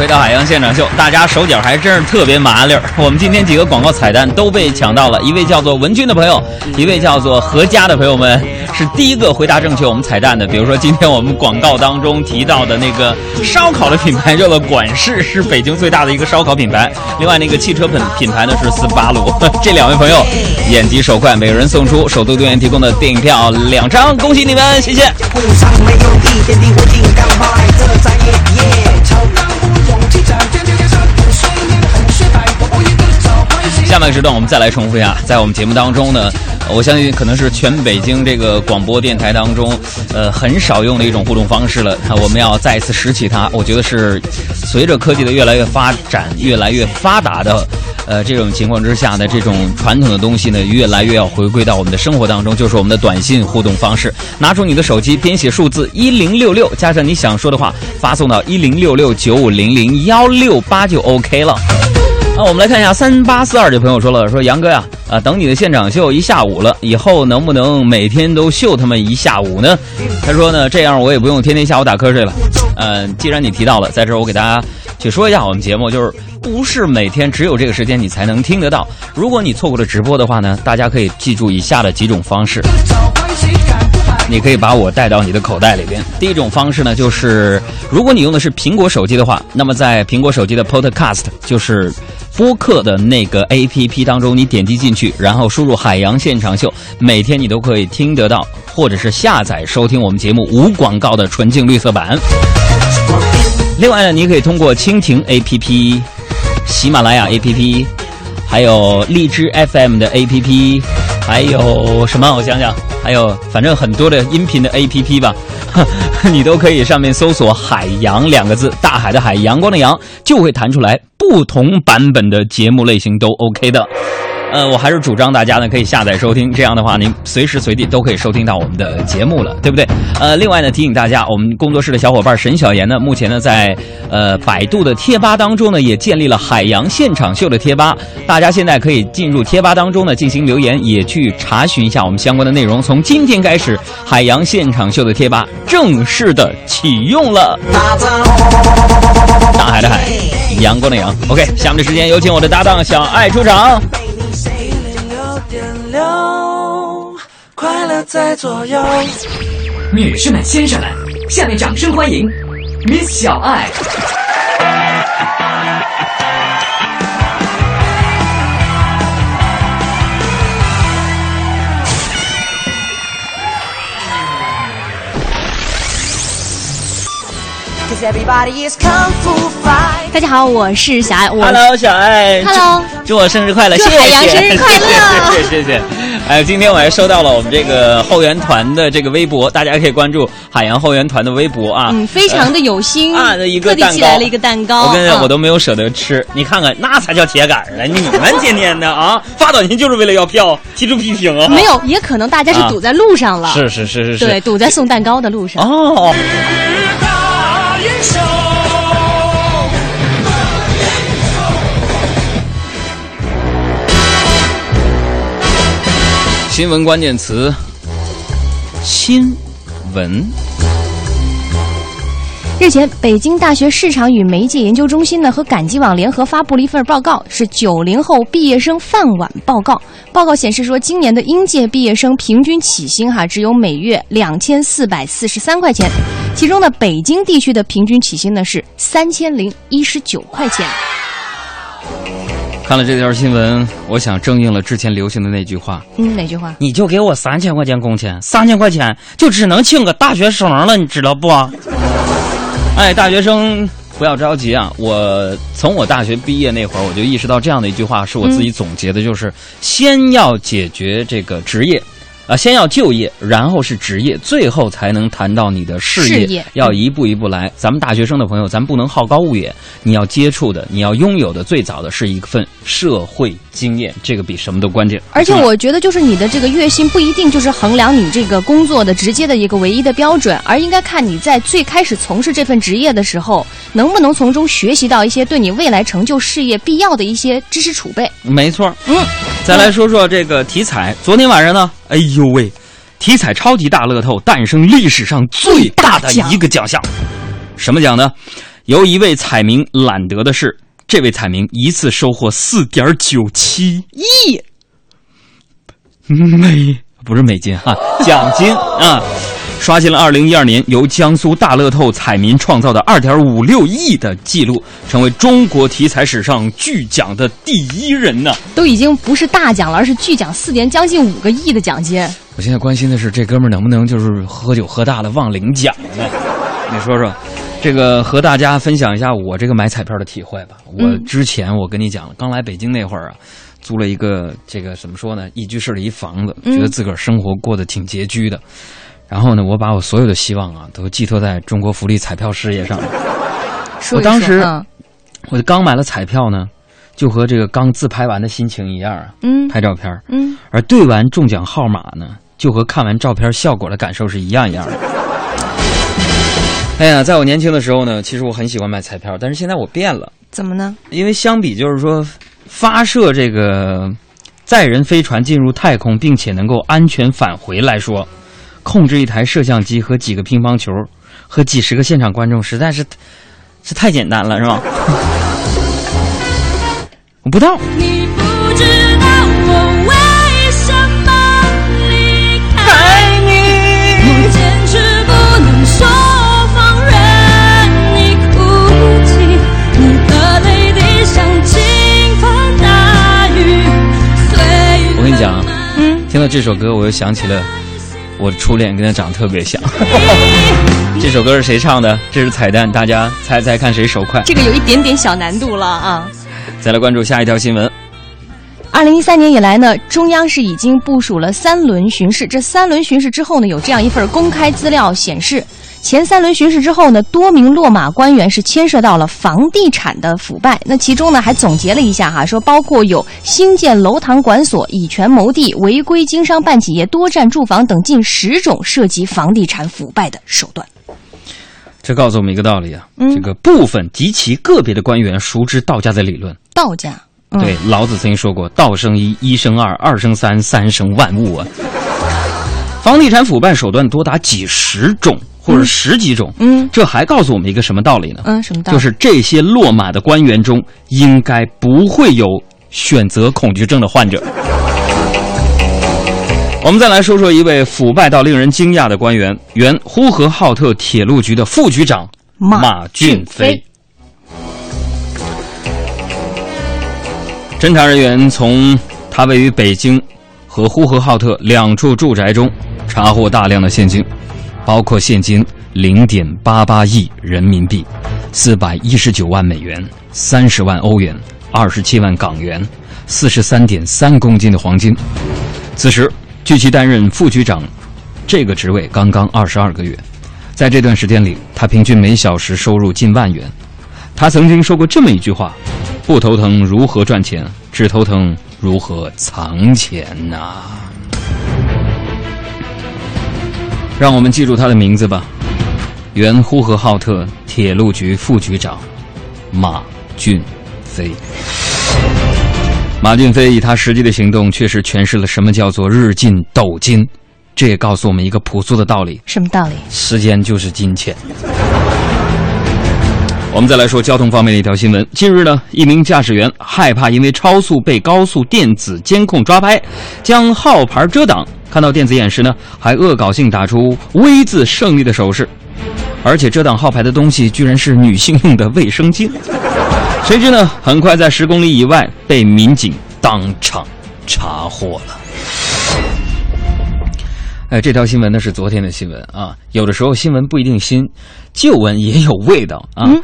回到海洋现场秀，大家手脚还真是特别麻利儿。我们今天几个广告彩蛋都被抢到了，一位叫做文军的朋友，一位叫做何佳的朋友们是第一个回答正确我们彩蛋的。比如说今天我们广告当中提到的那个烧烤的品牌叫做管事，是北京最大的一个烧烤品牌。另外那个汽车品品牌呢是斯巴鲁。这两位朋友眼疾手快，每人送出首都队员提供的电影票两张，恭喜你们，谢谢。时段我们再来重复一下，在我们节目当中呢，我相信可能是全北京这个广播电台当中，呃，很少用的一种互动方式了。我们要再一次拾起它，我觉得是随着科技的越来越发展、越来越发达的，呃，这种情况之下呢，这种传统的东西呢，越来越要回归到我们的生活当中，就是我们的短信互动方式。拿出你的手机，编写数字一零六六，加上你想说的话，发送到一零六六九五零零幺六八就 OK 了。那，我们来看一下三八四二这朋友说了，说杨哥呀，啊，等你的现场秀一下午了，以后能不能每天都秀他们一下午呢？他说呢，这样我也不用天天下午打瞌睡了。嗯、既然你提到了，在这儿我给大家去说一下我们节目，就是不是每天只有这个时间你才能听得到。如果你错过了直播的话呢，大家可以记住以下的几种方式。你可以把我带到你的口袋里边。第一种方式呢，就是如果你用的是苹果手机的话，那么在苹果手机的 Podcast，就是播客的那个 APP 当中，你点击进去，然后输入“海洋现场秀”，每天你都可以听得到，或者是下载收听我们节目无广告的纯净绿色版。另外呢，你可以通过蜻蜓 APP、喜马拉雅 APP，还有荔枝 FM 的 APP，还有什么？我想想，还有反正很多的音频的 APP 吧，你都可以上面搜索“海洋”两个字，大海的海，阳光的阳，就会弹出来不同版本的节目类型都 OK 的。呃，我还是主张大家呢可以下载收听，这样的话您随时随地都可以收听到我们的节目了，对不对？呃，另外呢提醒大家，我们工作室的小伙伴沈小妍呢，目前呢在呃百度的贴吧当中呢也建立了海洋现场秀的贴吧，大家现在可以进入贴吧当中呢进行留言，也去查询一下我们相关的内容。从今天开始，海洋现场秀的贴吧正式的启用了。大海的海，阳光的阳。OK，下面的时间有请我的搭档小爱出场。被你 C 零六点六，快乐在左右。女士们、先生们，下面掌声欢迎 Miss 小爱。大家好，我是小爱，我 Hello，小爱 Hello 祝祝我生日快乐，谢谢，祝海洋生日快乐谢谢谢谢。哎，今天我还收到了我们这个后援团的这个微博，大家可以关注海洋后援团的微博啊。嗯，非常的有心啊的一个特地蛋糕寄来了一个蛋糕，我跟你讲，嗯我都没有舍得吃。你看看，那才叫铁杆呢！你们天天的啊，发短信就是为了要票，提出批评啊？没有，也可能大家是堵在路上了，是是是是是。对，堵在送蛋糕的路上。哦。新闻关键词：新闻。日前，北京大学市场与媒介研究中心呢和赶集网联合发布了一份报告，是九零后毕业生饭碗报告。报告显示说，今年的应届毕业生平均起薪哈只有每月两千四百四十三块钱，其中呢，北京地区的平均起薪呢是三千零一十九块钱。看了这条新闻，我想正应了之前流行的那句话：嗯，哪句话？你就给我三千块钱工钱，三千块钱就只能请个大学生了，你知道不？哎，大学生不要着急啊！我从我大学毕业那会儿，我就意识到这样的一句话是我自己总结的，就是先要解决这个职业。啊，先要就业，然后是职业，最后才能谈到你的事业。事业要一步一步来。咱们大学生的朋友，咱不能好高骛远。你要接触的，你要拥有的，最早的是一份社会经验，这个比什么都关键。而且我觉得，就是你的这个月薪不一定就是衡量你这个工作的直接的一个唯一的标准，而应该看你在最开始从事这份职业的时候，能不能从中学习到一些对你未来成就事业必要的一些知识储备。没错，嗯，再来说说这个体彩。昨天晚上呢，哎呦喂，体彩超级大乐透诞生历史上最大的一个奖项，什么奖呢？由一位彩民揽得的是，这位彩民一次收获四点九七亿，美不是美金哈、奖金啊，刷新了二零一二年由江苏大乐透彩民创造的二点五六亿的记录，成为中国体彩史上巨奖的第一人呢。都已经不是大奖了，而是巨奖四年，将近五个亿的奖金。我现在关心的是，这哥们能不能就是喝酒喝大了忘领奖呢？你说说，这个和大家分享一下我这个买彩票的体会吧。我之前我跟你讲了，刚来北京那会儿啊，租了一个这个怎么说呢，一居室的一房子，觉得自个儿生活过得挺拮据的。然后呢，我把我所有的希望啊，都寄托在中国福利彩票事业上。我当时我刚买了彩票呢，就和这个刚自拍完的心情一样啊，嗯。拍照片儿。嗯，而对完中奖号码呢，就和看完照片效果的感受是一样一样的。哎呀，在我年轻的时候呢，其实我很喜欢买彩票，但是现在我变了，怎么呢？因为相比就是说发射这个载人飞船进入太空，并且能够安全返回来说，控制一台摄像机和几个乒乓球和几十个现场观众，实在是是太简单了，是吧？我不到。你不知道我为什么离开你，我坚持不能说放任你哭泣，你的泪滴像倾盆大雨。随我跟你讲啊嗯，听到这首歌，我又想起了我的初恋，跟他长得特别像。这首歌是谁唱的？这是彩蛋，大家猜猜看谁手快？这个有一点点小难度了啊。再来关注下一条新闻。二零一三年以来呢，中央是已经部署了三轮巡视。这三轮巡视之后呢，有这样一份公开资料显示，前三轮巡视之后呢，多名落马官员是牵涉到了房地产的腐败。那其中呢，还总结了一下哈，说包括有兴建楼堂馆所、以权谋地、违规经商办企业、多占住房等近十种涉及房地产腐败的手段。这告诉我们一个道理啊，嗯这个部分极其个别的官员熟知道家的理论。道家，嗯、对，老子曾经说过：“道生一，一生二，二生三，三生万物啊。”房地产腐败手段多达几十种或者十几种，嗯这还告诉我们一个什么道理呢？嗯，什么道理？就是这些落马的官员中，应该不会有选择恐惧症的患者。我们再来说说一位腐败到令人惊讶的官员——原呼和浩特铁路局的副局长马俊飞。侦查人员从他位于北京和呼和浩特两处住宅中查获大量的现金，包括现金零点八八亿人民币、四百一十九万美元、三十万欧元、二十七万港元、四十三点三公斤的黄金。此时，据其担任副局长这个职位刚刚二十二个月，在这段时间里，他平均每小时收入近万元。他曾经说过这么一句话：“不头疼如何赚钱，只头疼如何藏钱呐、让我们记住他的名字吧，原呼和浩特铁路局副局长马俊飞。马俊飞以他实际的行动，确实诠释了什么叫做日进斗金。这也告诉我们一个朴素的道理：什么道理？时间就是金钱。我们再来说交通方面的一条新闻。近日呢，一名驾驶员害怕因为超速被高速电子监控抓拍，将号牌遮挡。看到电子眼时呢，还恶搞性打出“ “V” ”字胜利的手势，而且遮挡号牌的东西居然是女性用的卫生巾。谁知呢，很快在十公里以外被民警当场查获了。哎，这条新闻呢是昨天的新闻啊。有的时候新闻不一定新，旧闻也有味道啊。嗯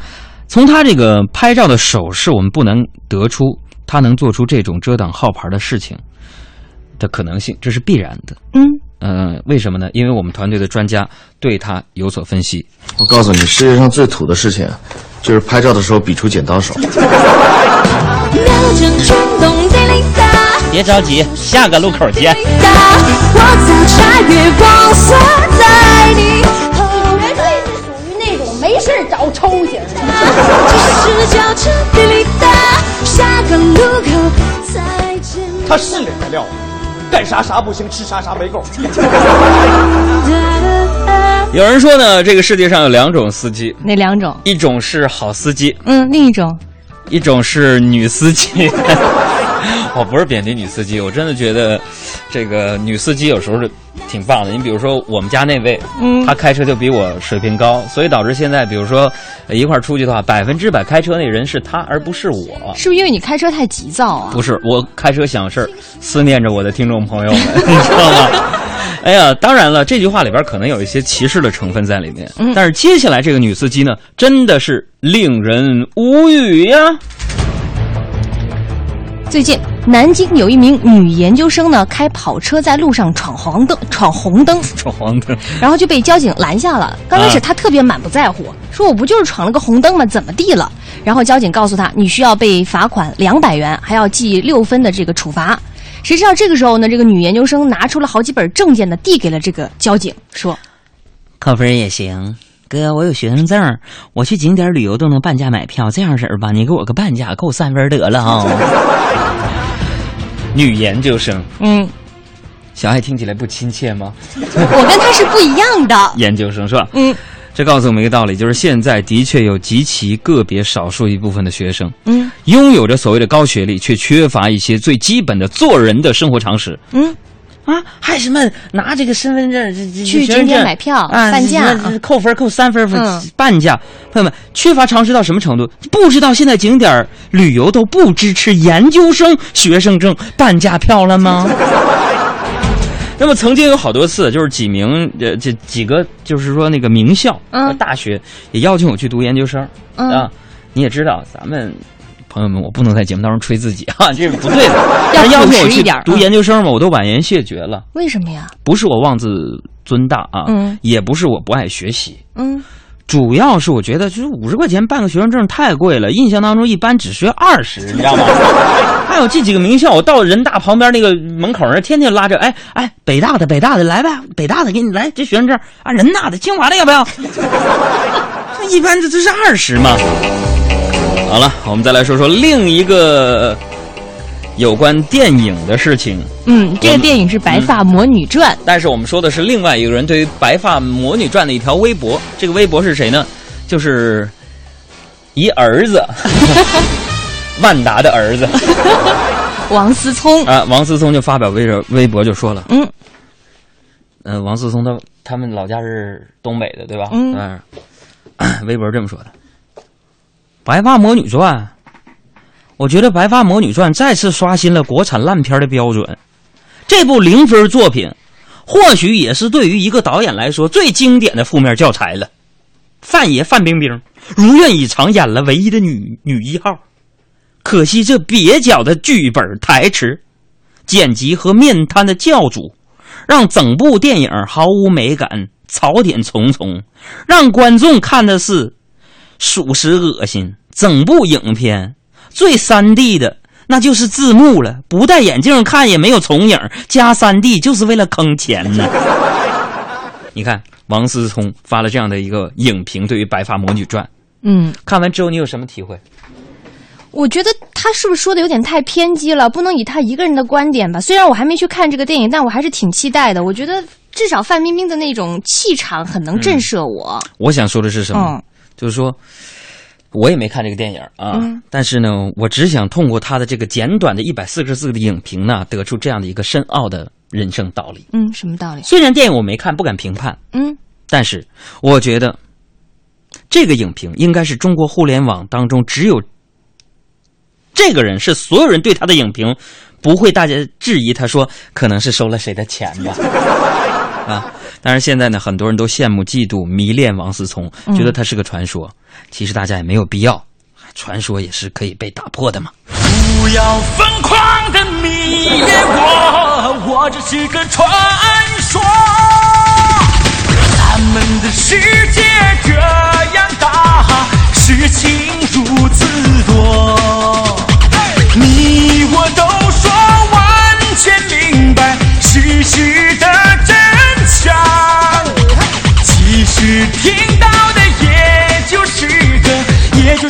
从他这个拍照的手势，我们不能得出他能做出这种遮挡号牌的事情的可能性，这是必然的。嗯，呃，为什么呢？因为我们团队的专家对他有所分析。我告诉你，世界上最土的事情，就是拍照的时候比出剪刀手。别着急，下个路口见。叮哒，我早查月光锁在你后绝对是属于那种没事找抽型的。这是轿车滴哩哒，下个路口再见。他是脸的料，干啥啥不行，吃啥啥没够。有人说呢，这个世界上有两种司机，哪两种？一种是好司机，嗯，另一种一种是女司机。我不是贬低女司机，我真的觉得这个女司机有时候是挺棒的。你比如说我们家那位，嗯她开车就比我水平高，所以导致现在比如说呃一块儿出去的话，百分之百开车那人是她，而不是我。是不是因为你开车太急躁啊？不是我开车想事儿，思念着我的听众朋友们，你知道吗？哎呀，当然了，这句话里边可能有一些歧视的成分在里面，嗯但是接下来这个女司机呢，真的是令人无语呀。最近，南京有一名女研究生呢，开跑车在路上闯黄灯，闯红灯，闯黄灯，然后就被交警拦下了。刚开始啊她特别满不在乎，说我不就是闯了个红灯吗？怎么地了？然后交警告诉她，你需要被罚款两百元，还要记六分的这个处罚。谁知道这个时候呢，这个女研究生拿出了好几本证件呢，递给了这个交警，说扣分也行。哥，我有学生证儿，我去景点旅游都能半价买票。这样式儿吧，你给我个半价，扣三分得了哈。女研究生，：“嗯，小爱听起来不亲切吗？我跟她是不一样的。研究生是吧？嗯这告诉我们一个道理，就是现在的确有极其个别少数一部分的学生，嗯拥有着所谓的高学历，却缺乏一些最基本的做人的生活常识。嗯，啊，还什么拿这个身份证去景点买票啊，半价扣分扣三分分、嗯半价。朋友们，缺乏常识到什么程度？不知道现在景点儿旅游都不支持研究生学生证半价票了吗？那么曾经有好多次，就是几名呃这几个就是说那个名校、嗯呃大学也邀请我去读研究生、嗯啊。你也知道，咱们朋友们，我不能在节目当中吹自己啊，这是不对的。要人邀请我去读嗯研究生嘛，我都婉言谢绝了。为什么呀？不是我妄自尊大啊，嗯也不是我不爱学习，嗯，主要是我觉得就是五十块钱办个学生证太贵了，印象当中一般只需要二十，你知道吗？还有这几个名校，我到人大旁边那个门口那天天拉着，哎哎，北大的北大的来呗，北大的给你来这学生证啊，人大的清华的要不要？这一般这这是二十嘛。好了，我们再来说说另一个有关电影的事情。嗯，这个电影是《白发魔女传》。但是我们说的是另外一个人对于《白发魔女传》的一条微博。这个微博是谁呢？就是一儿子，万达的儿子 王思聪，啊。王思聪就发表微微博就说了，嗯，呃，王思聪他他们老家是东北的，对吧？嗯嗯，微博这么说的：《白发魔女传》，我觉得《白发魔女传》再次刷新了国产烂片的标准。这部零分作品，或许也是对于一个导演来说最经典的负面教材了。范爷范冰冰如愿以偿演了唯一的女女一号，可惜这蹩脚的剧本台词、剪辑和面瘫的教主，让整部电影毫无美感，槽点重重，让观众看的是属实恶心。整部影片最三 D 的那就是字幕了，不戴眼镜看也没有重影，加三 D 就是为了坑钱呢。你看，王思聪发了这样的一个影评，对于《白发魔女传》，嗯，看完之后你有什么体会？我觉得他是不是说的有点太偏激了？不能以他一个人的观点吧。虽然我还没去看这个电影，但我还是挺期待的。我觉得至少范冰冰的那种气场很能震慑我。我想说的是什么？嗯就是说，我也没看这个电影啊，嗯但是呢，我只想通过他的这个简短的一百四十字的影评呢，得出这样的一个深奥的人生道理。嗯，什么道理？虽然电影我没看，不敢评判，嗯但是我觉得这个影评应该是中国互联网当中只有这个人是所有人对他的影评不会大家质疑他说可能是收了谁的钱吧。啊！但是现在呢，很多人都羡慕、嫉妒、迷恋王思聪，觉得他是个传说。其实大家也没有必要，传说也是可以被打破的嘛。不要疯狂的迷恋我，我只是个传说。他们的世界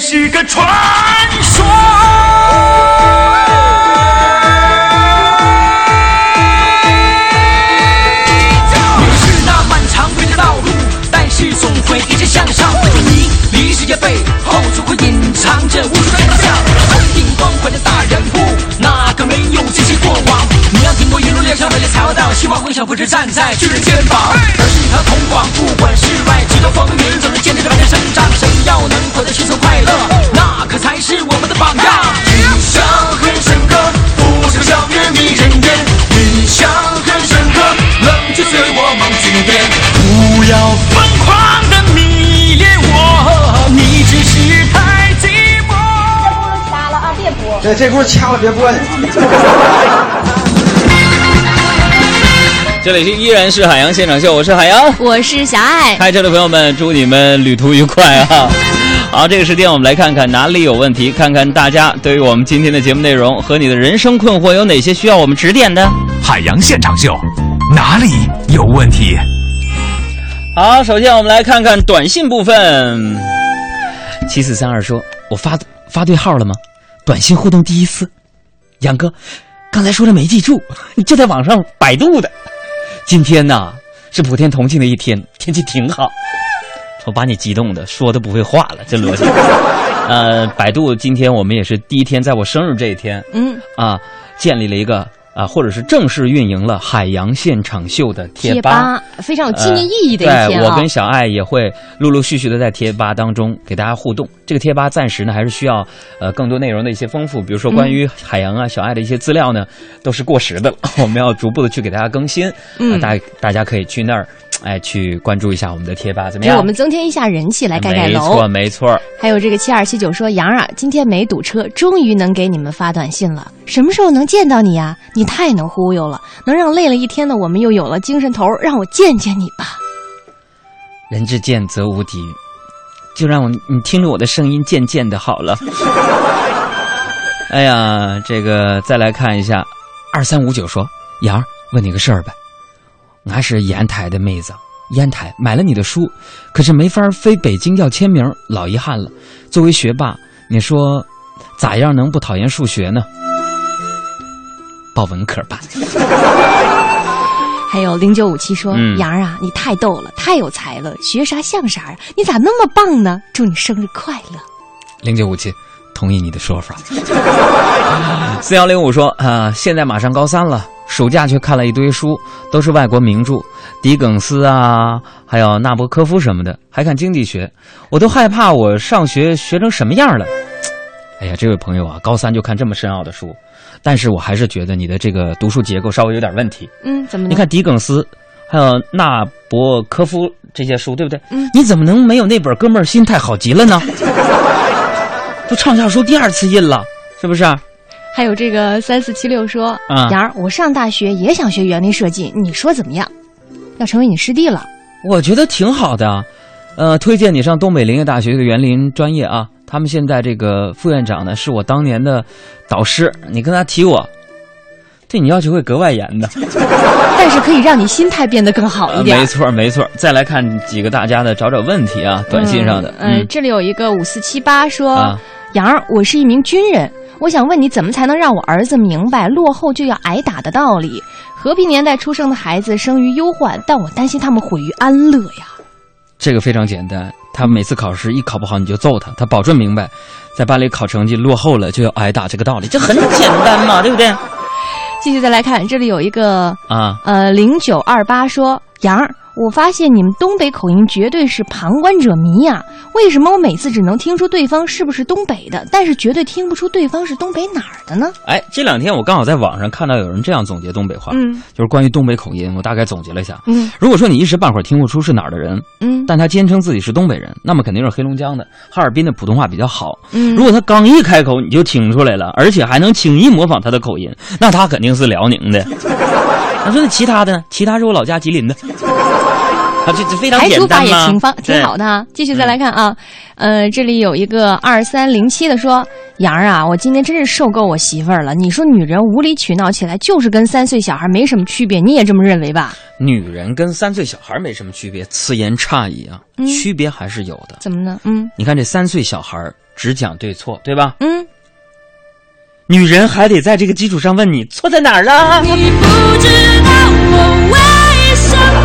是个传想不知站在巨人肩膀，而是与他通往不管世外几多风云，总能坚持着万年生长。谁要能活得轻松快乐，那可才是我们的榜样。印象很深刻，不是校园迷人眼，印象很深刻，冷却随我梦去那边。不要疯狂的迷恋我，你只是太寂寞。掐了啊，别播。这这轱辘掐了别播。这里是依然是海洋现场秀，我是海洋。我是小爱。开车的朋友们，祝你们旅途愉快啊！好，这个时间我们来看看哪里有问题，看看大家对于我们今天的节目内容和你的人生困惑有哪些需要我们指点的。海洋现场秀，哪里有问题？好，首先我们来看看短信部分。七四三二说：“我发发对号了吗？短信互动第一次。”杨哥，刚才说的没记住，你就在网上百度的。今天呐是普天同庆的一天，天气挺好。我把你激动的说的不会话了，这逻辑。呃，百度今天我们也是第一天，在我生日这一天，嗯，啊，建立了一个啊，或者是正式运营了海洋现场秀的贴贴吧非常有纪念意义的一呃天啊。对我跟小爱也会陆陆续续的在贴吧当中给大家互动。这个贴吧暂时呢还是需要呃更多内容的一些丰富，比如说关于海洋啊、小爱的一些资料呢都是过时的了，我们要逐步的去给大家更新。嗯呃大大家可以去那儿哎去关注一下我们的贴吧，怎么样？给我们增添一下人气，来盖盖楼没错。没错。还有这个七二七九说：“杨儿啊，今天没堵车，终于能给你们发短信了。什么时候能见到你呀、你太能忽悠了，能让累了一天的我们又有了精神头儿。让我见见你吧。人至贱则无敌，就让我你听着我的声音渐渐的好了。哎呀，这个再来看一下，二三五九说，杨儿问你个事儿呗，俺是烟台的妹子，烟台买了你的书，可是没法飞北京要签名，老遗憾了。作为学霸，你说咋样能不讨厌数学呢？报文科吧。还有零九五七说：“嗯杨儿啊，你太逗了，太有才了，学啥像啥呀？你咋那么棒呢？祝你生日快乐。零九五七，同意你的说法。四幺零五说啊，现在马上高三了，暑假去看了一堆书，都是外国名著，狄更斯啊，还有纳博科夫什么的，还看经济学，我都害怕我上学学成什么样了。哎呀，这位朋友啊，高三就看这么深奥的书，但是我还是觉得你的这个读书结构稍微有点问题。嗯，怎么？你看狄更斯，还有纳博科夫这些书，对不对？嗯你怎么能没有那本《哥们儿心态好极了》呢？都畅销书第二次印了，是不是？还有这个三四七六说：啊杨儿，我上大学也想学园林设计，你说怎么样？要成为你师弟了。我觉得挺好的，呃，推荐你上东北林业大学的园林专业啊。他们现在这个副院长呢，是我当年的导师，你跟他提我，对你要求会格外严的。但是可以让你心态变得更好一点。呃没错没错。再来看几个大家的找找问题啊，短信上的，嗯，呃这里有一个五四七八说：“啊杨儿，我是一名军人，我想问你怎么才能让我儿子明白落后就要挨打的道理？和平年代出生的孩子生于忧患，但我担心他们毁于安乐呀。这个非常简单，他每次考试一考不好你就揍他，他保证明白，在班里考成绩落后了就要挨打这个道理，这很简单嘛，对不对？继续再来看，这里有一个啊，呃零九二八说：杨儿，我发现你们东北口音绝对是旁观者迷呀、为什么我每次只能听出对方是不是东北的，但是绝对听不出对方是东北哪儿的呢？哎，这两天我刚好在网上看到有人这样总结东北话，嗯就是关于东北口音，我大概总结了一下。嗯如果说你一时半会儿听不出是哪儿的人，嗯但他坚称自己是东北人，那么肯定是黑龙江的、哈尔滨的普通话比较好。嗯如果他刚一开口你就听出来了，而且还能轻易模仿他的口音，那他肯定是辽宁的。他说那其他的呢？其他是我老家吉林的。啊，这这非常排除法也挺方挺好的啊。继续再来看啊，呃，这里有一个二三零七的说，杨儿啊，我今天真是受够我媳妇儿了。你说女人无理取闹起来就是跟三岁小孩没什么区别，你也这么认为吧？女人跟三岁小孩没什么区别，此言差矣啊，嗯区别还是有的。怎么呢？嗯你看这三岁小孩只讲对错，对吧？嗯，女人还得在这个基础上问你错在哪儿了。你不知道我为什么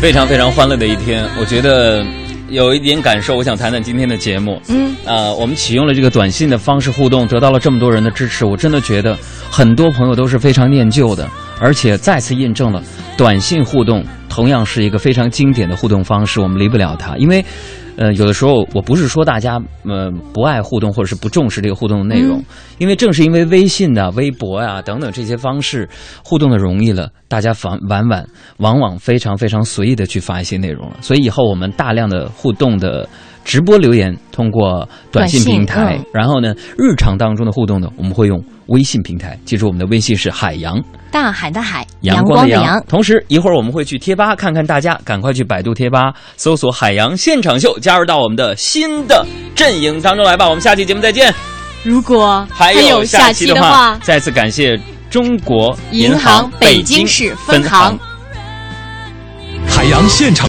非常非常欢乐的一天，我觉得有一点感受，我想谈谈今天的节目。嗯，呃，我们启用了这个短信的方式互动，得到了这么多人的支持，我真的觉得很多朋友都是非常念旧的，而且再次印证了短信互动同样是一个非常经典的互动方式，我们离不了它，因为。呃，有的时候我不是说大家呃不爱互动或者是不重视这个互动的内容，嗯。因为正是因为微信呐、微博呀、等等这些方式互动的容易了，大家反往往往往非常非常随意的去发一些内容了，所以以后我们大量的互动的直播留言通过短信平台，嗯然后呢日常当中的互动呢我们会用微信平台，记住我们的微信是海洋大海的海，阳光的阳。同时，一会儿我们会去贴吧看看大家，赶快去百度贴吧搜索“海洋现场秀”，加入到我们的新的阵营当中来吧。我们下期节目再见。如果还有下期的话，再次感谢中国银行行北京市分行行。海洋现场。